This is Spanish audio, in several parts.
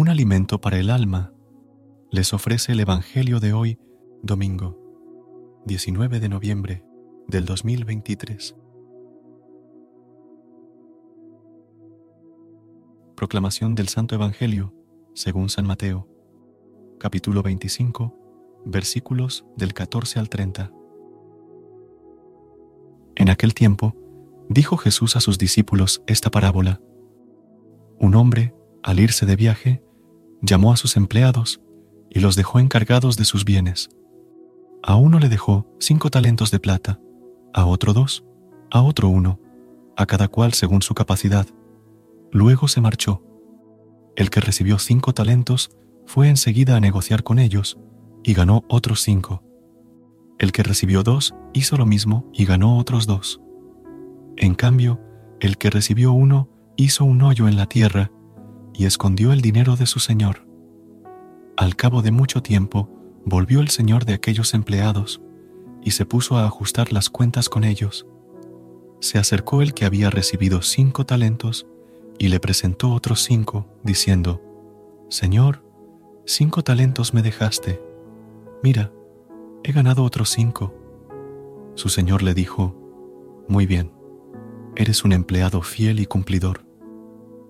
Un alimento para el alma, les ofrece el Evangelio de hoy, domingo, 19 de noviembre del 2023. Proclamación del Santo Evangelio según San Mateo, capítulo 25, versículos del 14 al 30. En aquel tiempo, dijo Jesús a sus discípulos esta parábola. Un hombre al irse de viaje, llamó a sus empleados y los dejó encargados de sus bienes. A uno le dejó cinco talentos de plata, a otro dos, a otro uno, a cada cual según su capacidad. Luego se marchó. El que recibió cinco talentos fue enseguida a negociar con ellos y ganó otros cinco. El que recibió dos hizo lo mismo y ganó otros dos. En cambio, el que recibió uno hizo un hoyo en la tierra y escondió el dinero de su señor. Al cabo de mucho tiempo, volvió el señor de aquellos empleados y se puso a ajustar las cuentas con ellos. Se acercó el que había recibido cinco talentos y le presentó otros cinco, diciendo, Señor, cinco talentos me dejaste. Mira, he ganado otros cinco. Su señor le dijo, Muy bien, eres un empleado fiel y cumplidor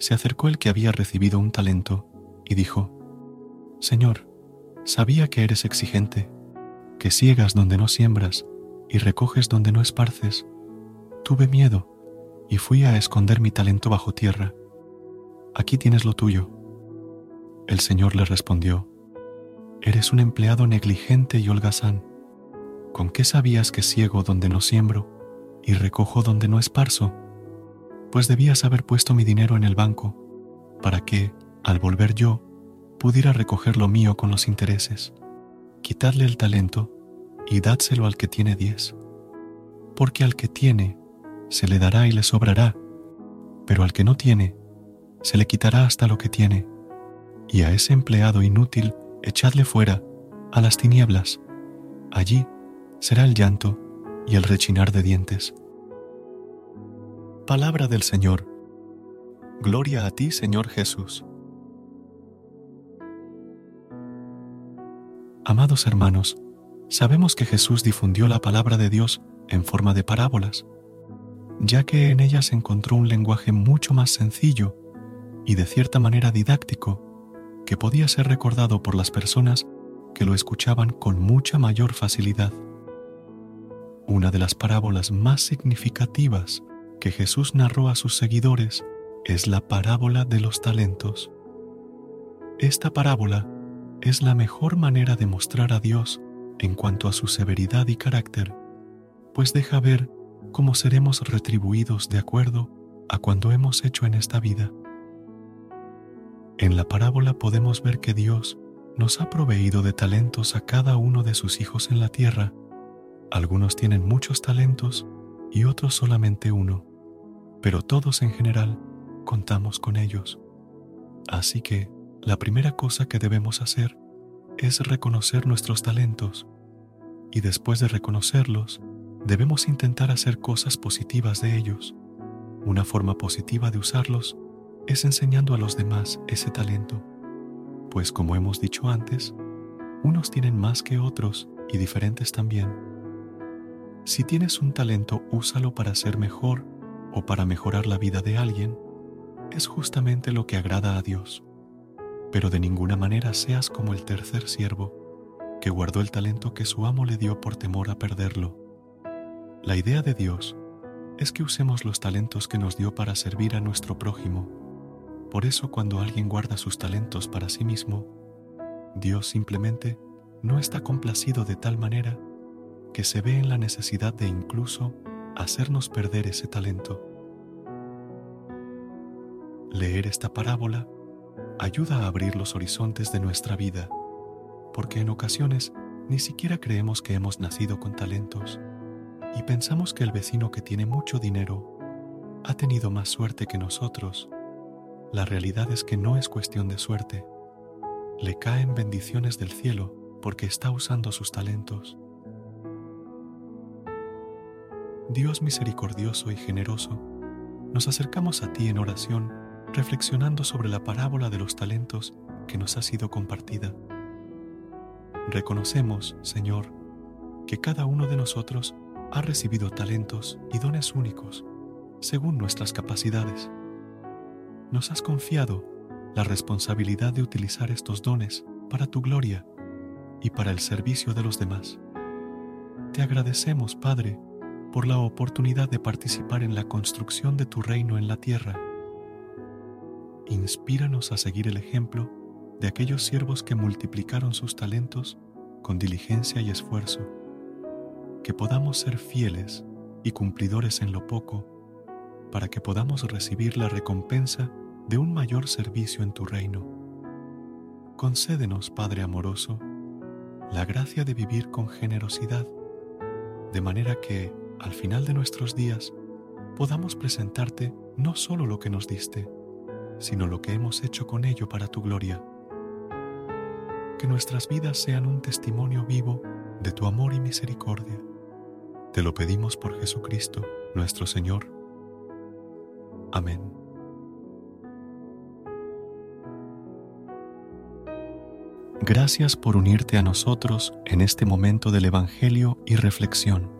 se acercó el que había recibido un talento y dijo, Señor, sabía que eres exigente, que ciegas donde no siembras y recoges donde no esparces. Tuve miedo y fui a esconder mi talento bajo tierra. Aquí tienes lo tuyo. El Señor le respondió, Eres un empleado negligente y holgazán. ¿Con qué sabías que ciego donde no siembro y recojo donde no esparzo? Pues debías haber puesto mi dinero en el banco, para que, al volver yo, pudiera recoger lo mío con los intereses. Quitadle el talento y dádselo al que tiene diez, porque al que tiene se le dará y le sobrará, pero al que no tiene se le quitará hasta lo que tiene, y a ese empleado inútil echadle fuera, a las tinieblas. Allí será el llanto y el rechinar de dientes. Palabra del Señor. Gloria a ti, Señor Jesús. Amados hermanos, sabemos que Jesús difundió la palabra de Dios en forma de parábolas, ya que en ellas encontró un lenguaje mucho más sencillo y de cierta manera didáctico que podía ser recordado por las personas que lo escuchaban con mucha mayor facilidad. Una de las parábolas más significativas que Jesús narró a sus seguidores es la parábola de los talentos. Esta parábola es la mejor manera de mostrar a Dios en cuanto a su severidad y carácter, pues deja ver cómo seremos retribuidos de acuerdo a cuando hemos hecho en esta vida. En la parábola podemos ver que Dios nos ha proveído de talentos a cada uno de sus hijos en la tierra. Algunos tienen muchos talentos y otros solamente uno pero todos en general contamos con ellos. Así que la primera cosa que debemos hacer es reconocer nuestros talentos y después de reconocerlos, debemos intentar hacer cosas positivas de ellos. Una forma positiva de usarlos es enseñando a los demás ese talento, pues como hemos dicho antes, unos tienen más que otros y diferentes también. Si tienes un talento, úsalo para ser mejor o para mejorar la vida de alguien es justamente lo que agrada a Dios. Pero de ninguna manera seas como el tercer siervo, que guardó el talento que su amo le dio por temor a perderlo. La idea de Dios es que usemos los talentos que nos dio para servir a nuestro prójimo. Por eso cuando alguien guarda sus talentos para sí mismo, Dios simplemente no está complacido de tal manera que se ve en la necesidad de incluso hacernos perder ese talento. Leer esta parábola ayuda a abrir los horizontes de nuestra vida, porque en ocasiones ni siquiera creemos que hemos nacido con talentos y pensamos que el vecino que tiene mucho dinero ha tenido más suerte que nosotros. La realidad es que no es cuestión de suerte. Le caen bendiciones del cielo porque está usando sus talentos. Dios misericordioso y generoso, nos acercamos a ti en oración reflexionando sobre la parábola de los talentos que nos ha sido compartida. Reconocemos, Señor, que cada uno de nosotros ha recibido talentos y dones únicos, según nuestras capacidades. Nos has confiado la responsabilidad de utilizar estos dones para tu gloria y para el servicio de los demás. Te agradecemos, Padre, por la oportunidad de participar en la construcción de tu reino en la tierra. Inspíranos a seguir el ejemplo de aquellos siervos que multiplicaron sus talentos con diligencia y esfuerzo, que podamos ser fieles y cumplidores en lo poco, para que podamos recibir la recompensa de un mayor servicio en tu reino. Concédenos, Padre amoroso, la gracia de vivir con generosidad, de manera que, al final de nuestros días, podamos presentarte no solo lo que nos diste, sino lo que hemos hecho con ello para tu gloria. Que nuestras vidas sean un testimonio vivo de tu amor y misericordia. Te lo pedimos por Jesucristo, nuestro Señor. Amén. Gracias por unirte a nosotros en este momento del Evangelio y reflexión.